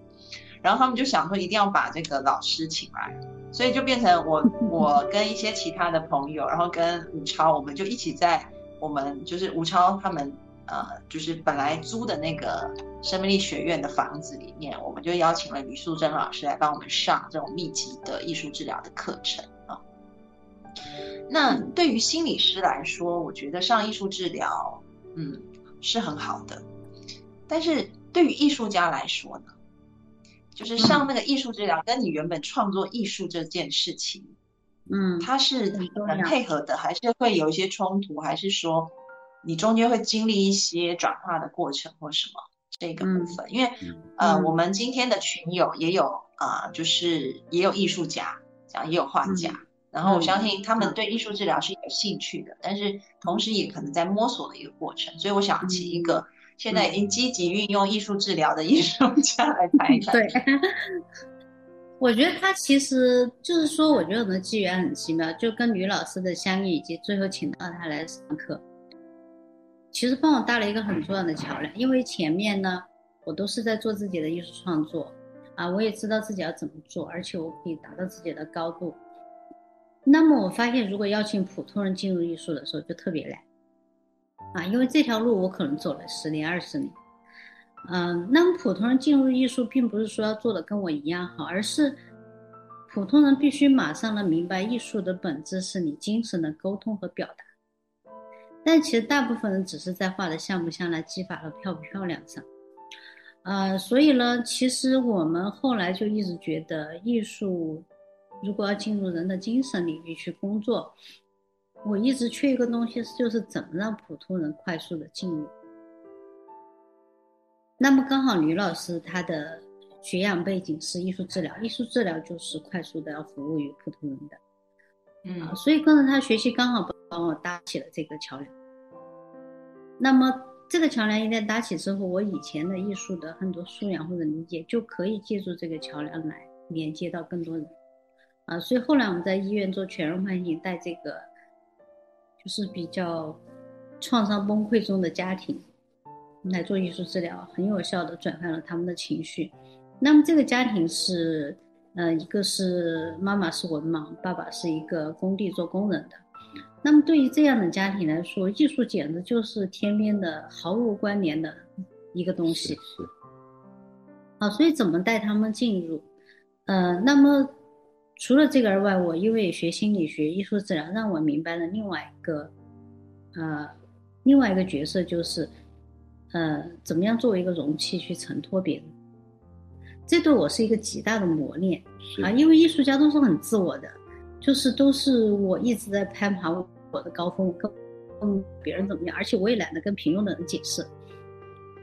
然后他们就想说一定要把这个老师请来，所以就变成我 我跟一些其他的朋友，然后跟吴超，我们就一起在我们就是吴超他们呃就是本来租的那个生命力学院的房子里面，我们就邀请了吕素贞老师来帮我们上这种密集的艺术治疗的课程啊。那对于心理师来说，我觉得上艺术治疗。嗯，是很好的，但是对于艺术家来说呢，就是上那个艺术治疗，跟你原本创作艺术这件事情，嗯，它是很配合的，还是会有一些冲突，还是说你中间会经历一些转化的过程或什么这个部分？因为呃，我们今天的群友也有啊，就是也有艺术家，这样也有画家。然后我相信他们对艺术治疗是有兴趣的，但是同时也可能在摸索的一个过程。所以我想请一个现在已经积极运用艺术治疗的艺术家来谈一谈。对，我觉得他其实就是说，我觉得我们的机缘很奇妙，就跟吕老师的相遇，以及最后请到他来上课，其实帮我搭了一个很重要的桥梁。因为前面呢，我都是在做自己的艺术创作，啊，我也知道自己要怎么做，而且我可以达到自己的高度。那么我发现，如果邀请普通人进入艺术的时候，就特别难啊，因为这条路我可能走了十年、二十年。嗯，那么普通人进入艺术，并不是说要做的跟我一样好，而是普通人必须马上能明白，艺术的本质是你精神的沟通和表达。但其实大部分人只是在画的像不像、来技法和漂不漂亮上。呃，所以呢，其实我们后来就一直觉得艺术。如果要进入人的精神领域去工作，我一直缺一个东西，就是怎么让普通人快速的进入。那么刚好吕老师他的学养背景是艺术治疗，艺术治疗就是快速的要服务于普通人的，嗯，所以跟着他学习，刚好帮我搭起了这个桥梁。那么这个桥梁一旦搭起之后，我以前的艺术的很多素养或者理解，就可以借助这个桥梁来连接到更多人。啊，所以后来我们在医院做全人唤醒，带这个就是比较创伤崩溃中的家庭来做艺术治疗，很有效的转换了他们的情绪。那么这个家庭是，呃，一个是妈妈是文盲，爸爸是一个工地做工人的。那么对于这样的家庭来说，艺术简直就是天边的毫无关联的一个东西。是。啊，所以怎么带他们进入？呃，那么除了这个而外，我因为学心理学、艺术治疗，让我明白了另外一个，呃，另外一个角色就是，呃，怎么样作为一个容器去承托别人。这对我是一个极大的磨练啊，因为艺术家都是很自我的，就是都是我一直在攀爬我的高峰，跟跟别人怎么样，而且我也懒得跟平庸的人解释。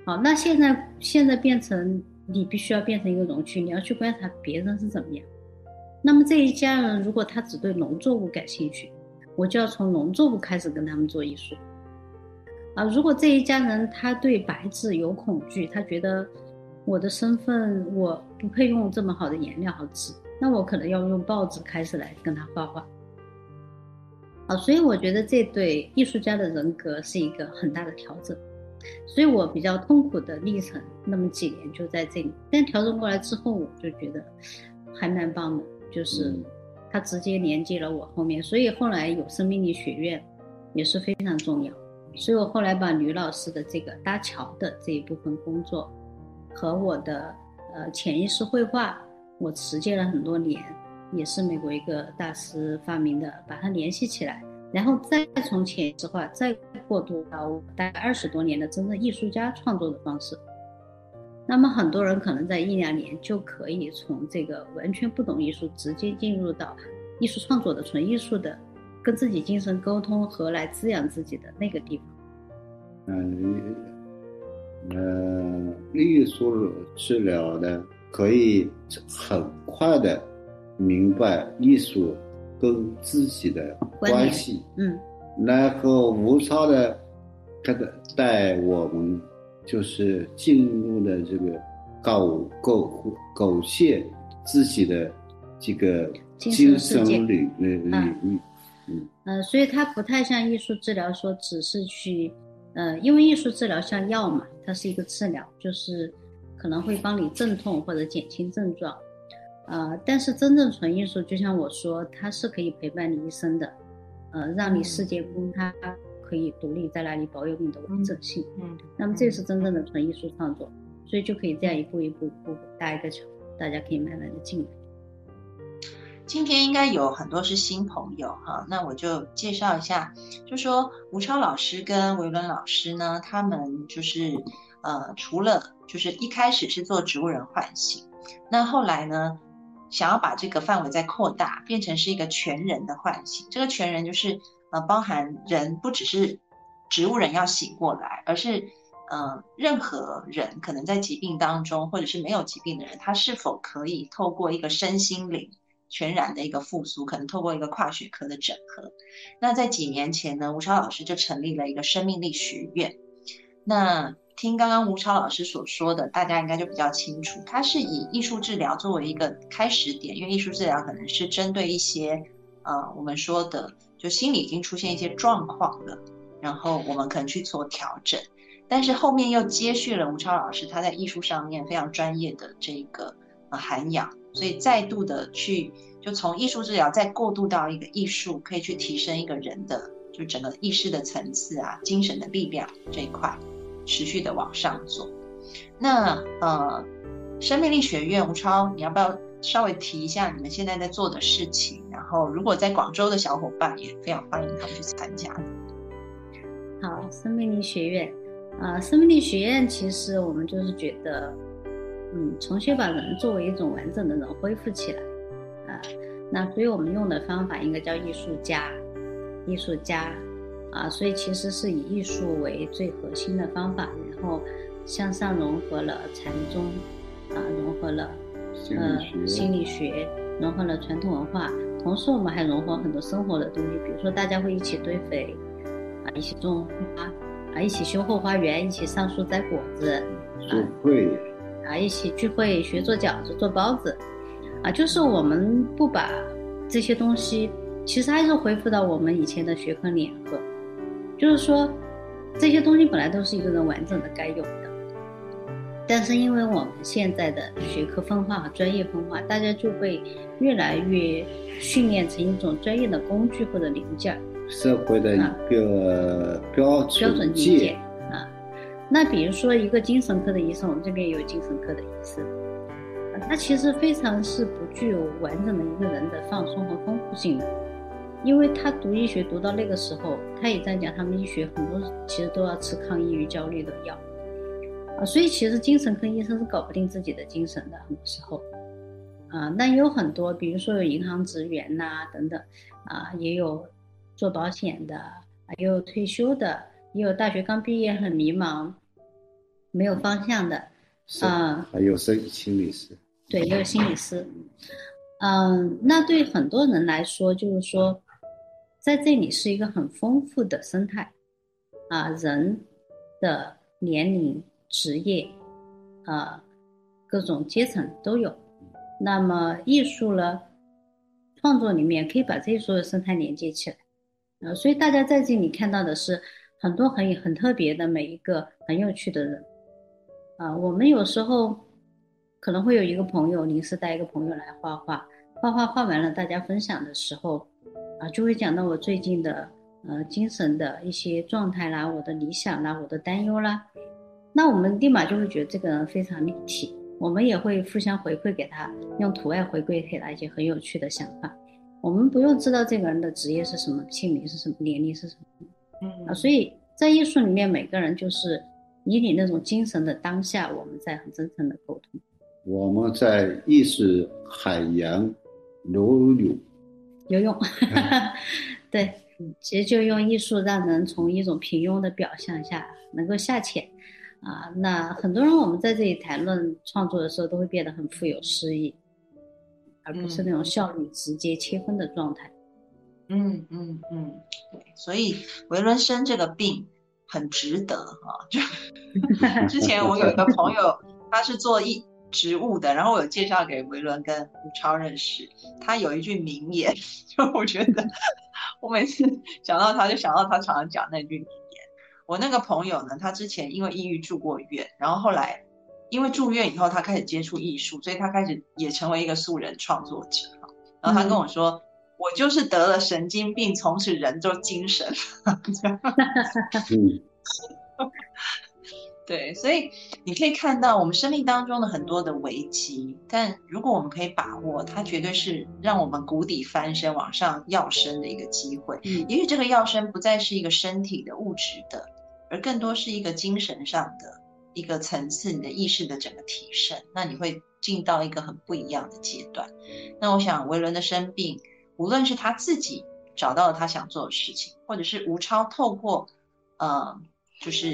好，那现在现在变成你必须要变成一个容器，你要去观察别人是怎么样。那么这一家人如果他只对农作物感兴趣，我就要从农作物开始跟他们做艺术。啊，如果这一家人他对白纸有恐惧，他觉得。我的身份我不配用这么好的颜料和纸，那我可能要用报纸开始来跟他画画。啊，所以我觉得这对艺术家的人格是一个很大的调整。所以我比较痛苦的历程，那么几年就在这里。但调整过来之后，我就觉得还蛮棒的，就是他直接连接了我后面。所以后来有生命力学院也是非常重要。所以我后来把吕老师的这个搭桥的这一部分工作。和我的呃潜意识绘画，我实践了很多年，也是美国一个大师发明的，把它联系起来，然后再从潜意识画再过渡到大概二十多年的真正艺术家创作的方式。那么很多人可能在一两年就可以从这个完全不懂艺术，直接进入到艺术创作的纯艺术的，跟自己精神沟通和来滋养自己的那个地方。嗯。呃，艺术治疗呢，可以很快的明白艺术跟自己的关系，嗯，然后无超的，他的带我们就是进入了这个狗狗狗血自己的这个精神领领领域，嗯，呃，所以它不太像艺术治疗说只是去。呃，因为艺术治疗像药嘛，它是一个治疗，就是可能会帮你镇痛或者减轻症状，呃，但是真正纯艺术，就像我说，它是可以陪伴你一生的，呃，让你世界观它可以独立在那里保有你的完整性。嗯，那么这是真正的纯艺术创作，所以就可以这样一步一步步搭一个桥，大家可以慢慢的进来。今天应该有很多是新朋友哈，那我就介绍一下，就说吴超老师跟维伦老师呢，他们就是呃，除了就是一开始是做植物人唤醒，那后来呢，想要把这个范围再扩大，变成是一个全人的唤醒。这个全人就是呃，包含人不只是植物人要醒过来，而是呃，任何人可能在疾病当中，或者是没有疾病的人，他是否可以透过一个身心灵。全然的一个复苏，可能透过一个跨学科的整合。那在几年前呢，吴超老师就成立了一个生命力学院。那听刚刚吴超老师所说的，大家应该就比较清楚，他是以艺术治疗作为一个开始点，因为艺术治疗可能是针对一些呃我们说的，就心理已经出现一些状况了，然后我们可能去做调整。但是后面又接续了吴超老师他在艺术上面非常专业的这个呃涵养。所以再度的去，就从艺术治疗再过渡到一个艺术，可以去提升一个人的，就整个意识的层次啊，精神的力量这一块，持续的往上走。那呃，生命力学院吴超，你要不要稍微提一下你们现在在做的事情？然后如果在广州的小伙伴也非常欢迎他们去参加。好，生命力学院啊，生命力学院其实我们就是觉得。嗯，重新把人作为一种完整的人恢复起来，啊，那所以我们用的方法应该叫艺术家，艺术家，啊，所以其实是以艺术为最核心的方法，然后向上融合了禅宗，啊，融合了呃心理学，融合了传统文化，同时我们还融合很多生活的东西，比如说大家会一起堆肥，啊，一起种花，啊，一起修后花园，一起上树摘果子，聚会。啊，一起聚会学做饺子、做包子，啊，就是我们不把这些东西，其实还是恢复到我们以前的学科联合，就是说，这些东西本来都是一个人完整的该有的，但是因为我们现在的学科分化和专业分化，大家就会越来越训练成一种专业的工具或者零件。社会的一个标准标准理解啊。那比如说一个精神科的医生，我们这边有精神科的医生，他其实非常是不具有完整的一个人的放松和丰富性的，因为他读医学读到那个时候，他也在讲他们医学很多其实都要吃抗抑郁、焦虑的药啊，所以其实精神科医生是搞不定自己的精神的，很多时候啊。那有很多，比如说有银行职员呐等等啊，也有。做保险的，也有退休的，也有大学刚毕业很迷茫，没有方向的，啊，还有心心理师，对，也有心理师，嗯，那对很多人来说，就是说，在这里是一个很丰富的生态，啊，人的年龄、职业，啊，各种阶层都有，那么艺术呢，创作里面可以把这些所有生态连接起来。呃，所以大家在这里看到的是很多很很特别的每一个很有趣的人，啊，我们有时候可能会有一个朋友临时带一个朋友来画画，画画画完了，大家分享的时候，啊，就会讲到我最近的呃精神的一些状态啦，我的理想啦，我的担忧啦，那我们立马就会觉得这个人非常立体，我们也会互相回馈给他，用图案回馈给他一些很有趣的想法。我们不用知道这个人的职业是什么，姓名是什么，年龄是什么，嗯啊，所以在艺术里面，每个人就是以你那种精神的当下，我们在很真诚的沟通。我们在艺术海洋游泳，游泳，对，其实就用艺术让人从一种平庸的表象下能够下潜，啊，那很多人我们在这里谈论创作的时候，都会变得很富有诗意。而不是那种效率直接切分的状态。嗯嗯嗯，对，所以维伦生这个病很值得哈。就 之前我有一个朋友，他是做一植物的，然后我有介绍给维伦跟吴超认识。他有一句名言，就我觉得我每次想到他就想到他常常讲那句。我那个朋友呢，他之前因为抑郁住过院，然后后来。因为住院以后，他开始接触艺术，所以他开始也成为一个素人创作者。然后他跟我说：“我就是得了神经病，从此人就精神了。对，所以你可以看到我们生命当中的很多的危机，但如果我们可以把握，它绝对是让我们谷底翻身、往上跃升的一个机会。嗯也许这个跃升不再是一个身体的物质的，而更多是一个精神上的。一个层次，你的意识的整个提升，那你会进到一个很不一样的阶段。那我想，维伦的生病，无论是他自己找到了他想做的事情，或者是吴超透过，呃，就是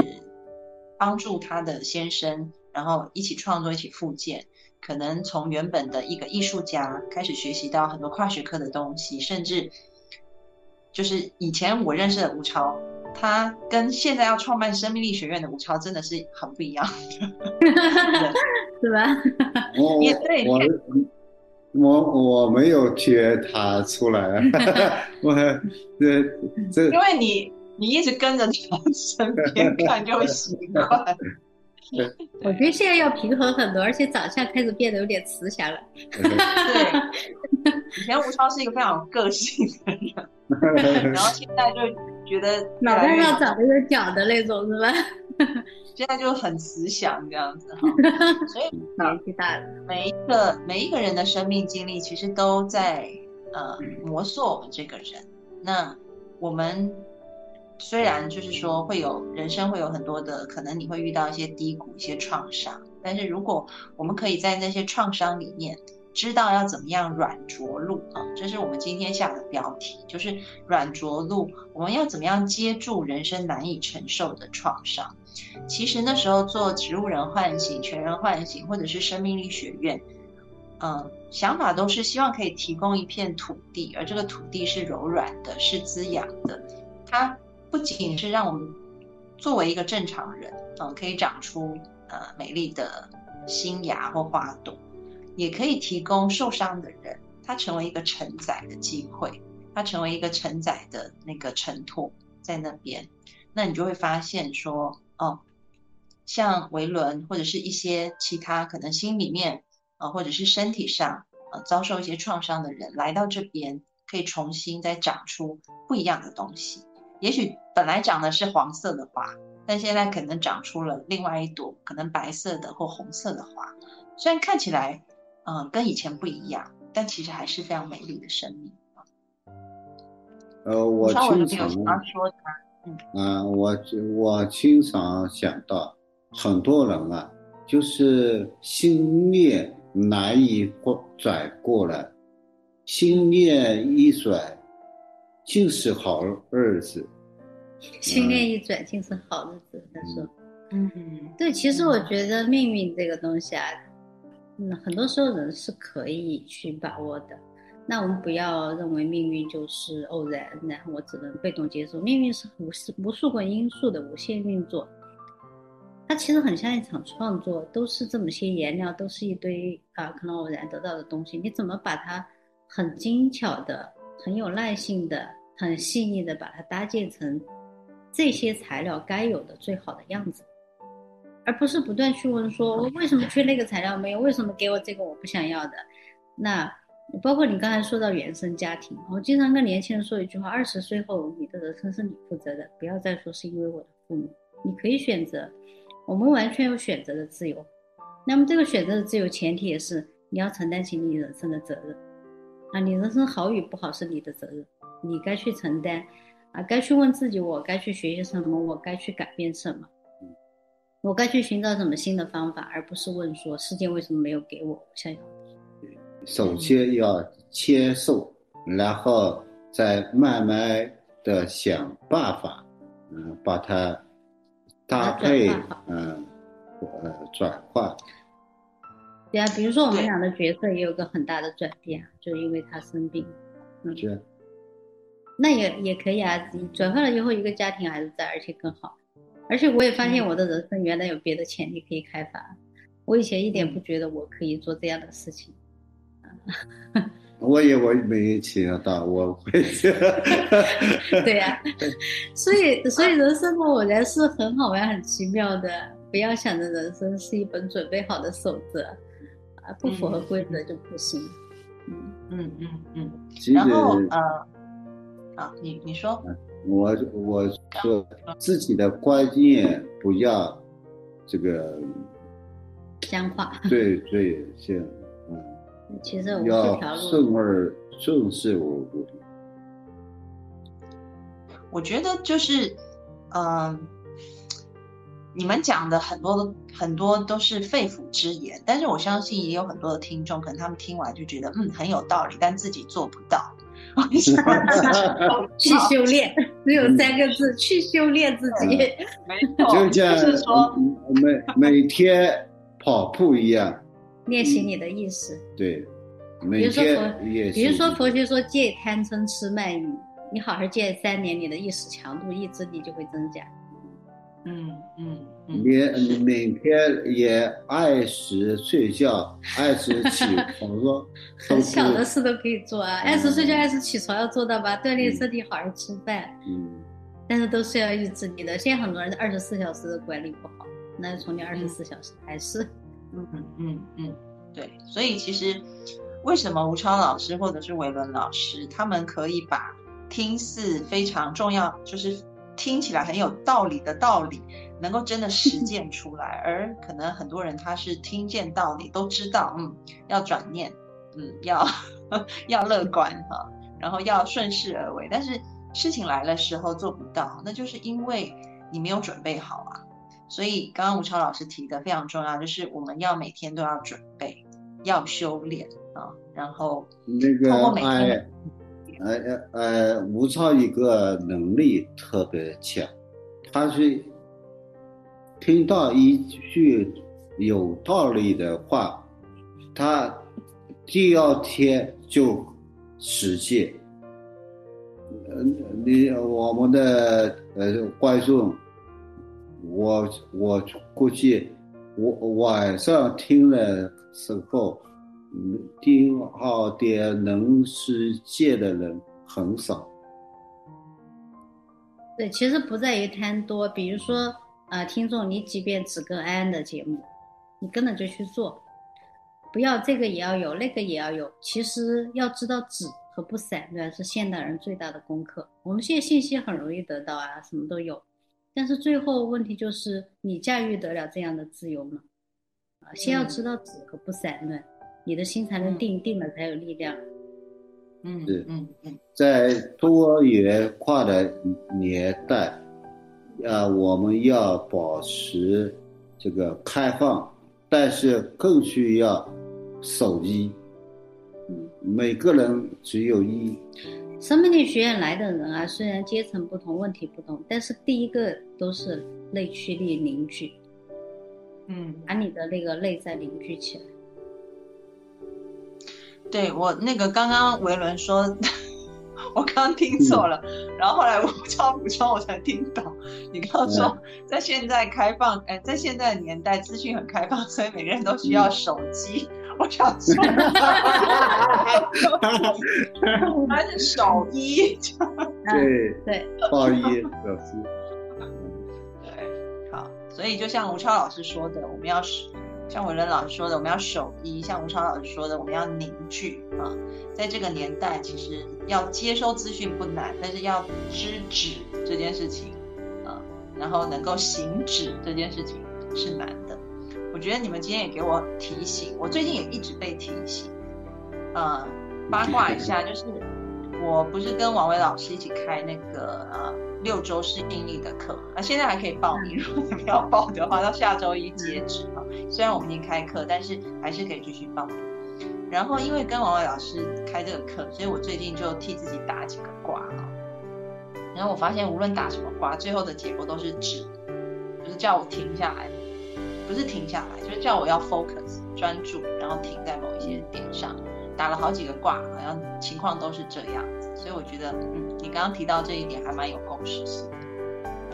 帮助他的先生，然后一起创作，一起复健，可能从原本的一个艺术家开始学习到很多跨学科的东西，甚至就是以前我认识的吴超。他跟现在要创办生命力学院的吴超真的是很不一样，是吧？我 我我我没有觉他出来，我这这因为你你一直跟着他身边看就会习惯。我觉得现在要平衡很多，而且长相开始变得有点慈祥了。对，以前吴超是一个非常有个性的人，然后现在就觉得脑袋上长一个角的那种，是吧？现在就很慈祥这样子哈。所以年纪大了，每一个每一个人的生命经历其实都在呃磨塑我们这个人。那我们。虽然就是说会有人生会有很多的可能，你会遇到一些低谷、一些创伤，但是如果我们可以在那些创伤里面知道要怎么样软着陆啊，这是我们今天下的标题，就是软着陆。我们要怎么样接住人生难以承受的创伤？其实那时候做植物人唤醒、全人唤醒，或者是生命力学院，嗯，想法都是希望可以提供一片土地，而这个土地是柔软的，是滋养的，它。不仅是让我们作为一个正常人，嗯，可以长出呃美丽的新芽或花朵，也可以提供受伤的人，他成为一个承载的机会，他成为一个承载的那个承托在那边。那你就会发现说，哦，像维伦或者是一些其他可能心里面啊，或者是身体上啊遭受一些创伤的人来到这边，可以重新再长出不一样的东西。也许本来长的是黄色的花，但现在可能长出了另外一朵可能白色的或红色的花。虽然看起来嗯跟以前不一样，但其实还是非常美丽的生命。呃，我经常说的，嗯，我我经常想到很多人啊，就是心念难以过转过来，心念一转，尽是好日子。心念一转，尽是好日子。他说，嗯，对，其实我觉得命运这个东西啊，嗯，很多时候人是可以去把握的。那我们不要认为命运就是偶然，然后我只能被动接受。命运是无数无数个因素的无限运作，它其实很像一场创作，都是这么些颜料，都是一堆啊可能偶然得到的东西。你怎么把它很精巧的、很有耐性的、很细腻的把它搭建成这些材料该有的最好的样子，而不是不断去问说我为什么缺那个材料没有？为什么给我这个我不想要的？那。包括你刚才说到原生家庭，我经常跟年轻人说一句话：二十岁后，你的人生是你负责的，不要再说是因为我的父母。你可以选择，我们完全有选择的自由。那么这个选择的自由前提也是你要承担起你人生的责任啊！你人生好与不好是你的责任，你该去承担啊！该去问自己，我该去学习什么？我该去改变什么？我该去寻找什么新的方法，而不是问说世界为什么没有给我想要。首先要接受，然后再慢慢的想办法，嗯，把它搭配，嗯，呃，转换。对啊，比如说我们俩的角色也有个很大的转变，就因为他生病，嗯，是。那也也可以啊，转换了以后，一个家庭还是在，而且更好。而且我也发现我的人生原来有别的潜力可以开发，我以前一点不觉得我可以做这样的事情。我也我没想到我会，对呀，所以所以人生嘛，我觉得是很好玩、很奇妙的。不要想着人生是一本准备好的守则，啊，不符合规则就不行。嗯嗯嗯嗯。然后呃，啊，你你说，我我说自己的观念不要这个僵化。对对，像。其实我要顺而顺势而为。我觉得就是，嗯，你们讲的很多很多都是肺腑之言，但是我相信也有很多的听众，可能他们听完就觉得嗯很有道理，但自己做不到。去修炼，只有三个字：去修炼自己。没错，就是说。每每天跑步一样。练习你的意识，对，比如说佛，比如说佛学说戒贪嗔痴慢疑，你好好戒三年，你的意识强度、意志力就会增加。嗯嗯，你每天也按时睡觉，按时起床，很小的事都可以做啊，按时睡觉，按时起床要做到吧？锻炼身体，好好吃饭。嗯，但是都是要意志力的。现在很多人二十四小时的管理不好，那就从你二十四小时开始。嗯嗯嗯对，所以其实为什么吴超老师或者是维伦老师，他们可以把听似非常重要，就是听起来很有道理的道理，能够真的实践出来，而可能很多人他是听见道理都知道，嗯，要转念，嗯，要 要乐观哈，然后要顺势而为，但是事情来的时候做不到，那就是因为你没有准备好啊。所以刚刚吴超老师提的非常重要，就是我们要每天都要准备，要修炼啊，然后那个哎，呃呃，吴超一个能力特别强，他是听到一句有道理的话，他第二天就实践。嗯，你我们的呃观众。我我估计，我晚上听了时候，第二点能实践的人很少。对，其实不在于贪多，比如说，呃，听众，你即便只跟安安的节目，你跟着就去做，不要这个也要有，那个也要有。其实要知道止和不散乱是现代人最大的功课。我们现在信息很容易得到啊，什么都有，但是最后问题就是你驾驭得了这样的自由吗？啊，先要知道止和不散乱，你的心才能定，定了才有力量。嗯，是嗯嗯在多元化的年代，啊，我们要保持这个开放，但是更需要守一。嗯，每个人只有一。生命力学院来的人啊，虽然阶层不同，问题不同，但是第一个都是内驱力凝聚，嗯，把你的那个内在凝聚起来。对我那个刚刚维伦说，我刚刚听错了，然后后来我超补充我才听懂。你刚刚说在现在开放，哎，在现在的年代资讯很开放，所以每个人都需要手机。我想说，还是手机。对 对，报一表示。对，好，所以就像吴超老师说的，我们要像伟伦老师说的，我们要守一；像吴超老师说的，我们要凝聚啊。在这个年代，其实要接收资讯不难，但是要知止这件事情啊，然后能够行止这件事情是难的。我觉得你们今天也给我提醒，我最近也一直被提醒。呃，八卦一下，就是我不是跟王伟老师一起开那个呃六周适应力的课，那现在还可以报名，如果你们要报的话，到下周一截止啊。虽然我们已经开课，但是还是可以继续报名。然后因为跟王伟老师开这个课，所以我最近就替自己打几个卦啊。然后我发现无论打什么卦，最后的结果都是止，就是叫我停下来。不是停下来，就是叫我要 focus 专注，然后停在某一些点上。打了好几个卦，好像情况都是这样子。所以我觉得，嗯，你刚刚提到这一点还蛮有共识性。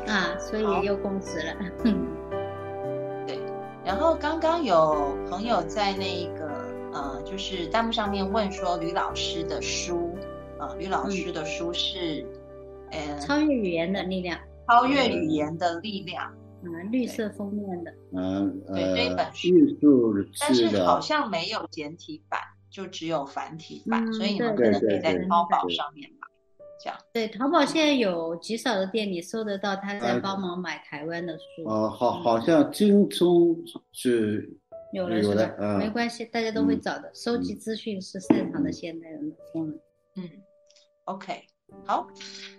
啊，所以也有共识了。对。然后刚刚有朋友在那个呃，就是弹幕上面问说，吕老师的书，呃，吕老师的书是，呃，超越语言的力量，超越语言的力量。嗯，绿色封面的，嗯对这一本书，但是好像没有简体版，就只有繁体版，所以你们可能可以在淘宝上面买，这样。对，淘宝现在有极少的店里搜得到，他在帮忙买台湾的书。哦，好，好像京中是有了是吧？没关系，大家都会找的。收集资讯是擅长的现代人的功能。嗯，OK。好，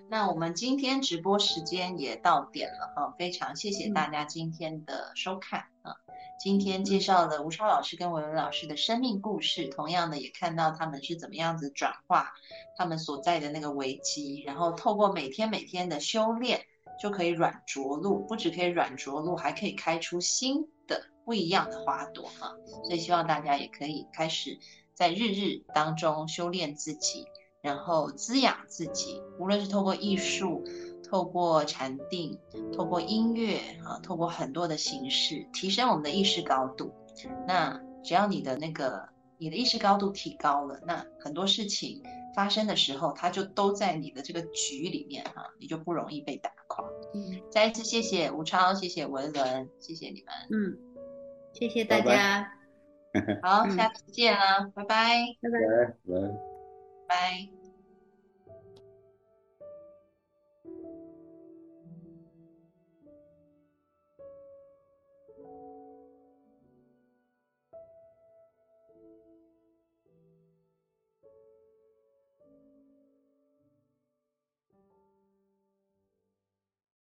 那我们今天直播时间也到点了啊，非常谢谢大家今天的收看啊。今天介绍了吴超老师跟文文老师的生命故事，同样的也看到他们是怎么样子转化他们所在的那个危机，然后透过每天每天的修炼，就可以软着陆，不只可以软着陆，还可以开出新的不一样的花朵哈。所以希望大家也可以开始在日日当中修炼自己。然后滋养自己，无论是透过艺术、透过禅定、透过音乐啊，透过很多的形式，提升我们的意识高度。那只要你的那个你的意识高度提高了，那很多事情发生的时候，它就都在你的这个局里面哈，你就不容易被打垮。嗯，再一次谢谢吴超，谢谢文伦，谢谢你们。嗯，谢谢大家。好，下次见啦，拜拜，拜拜，拜拜。拜。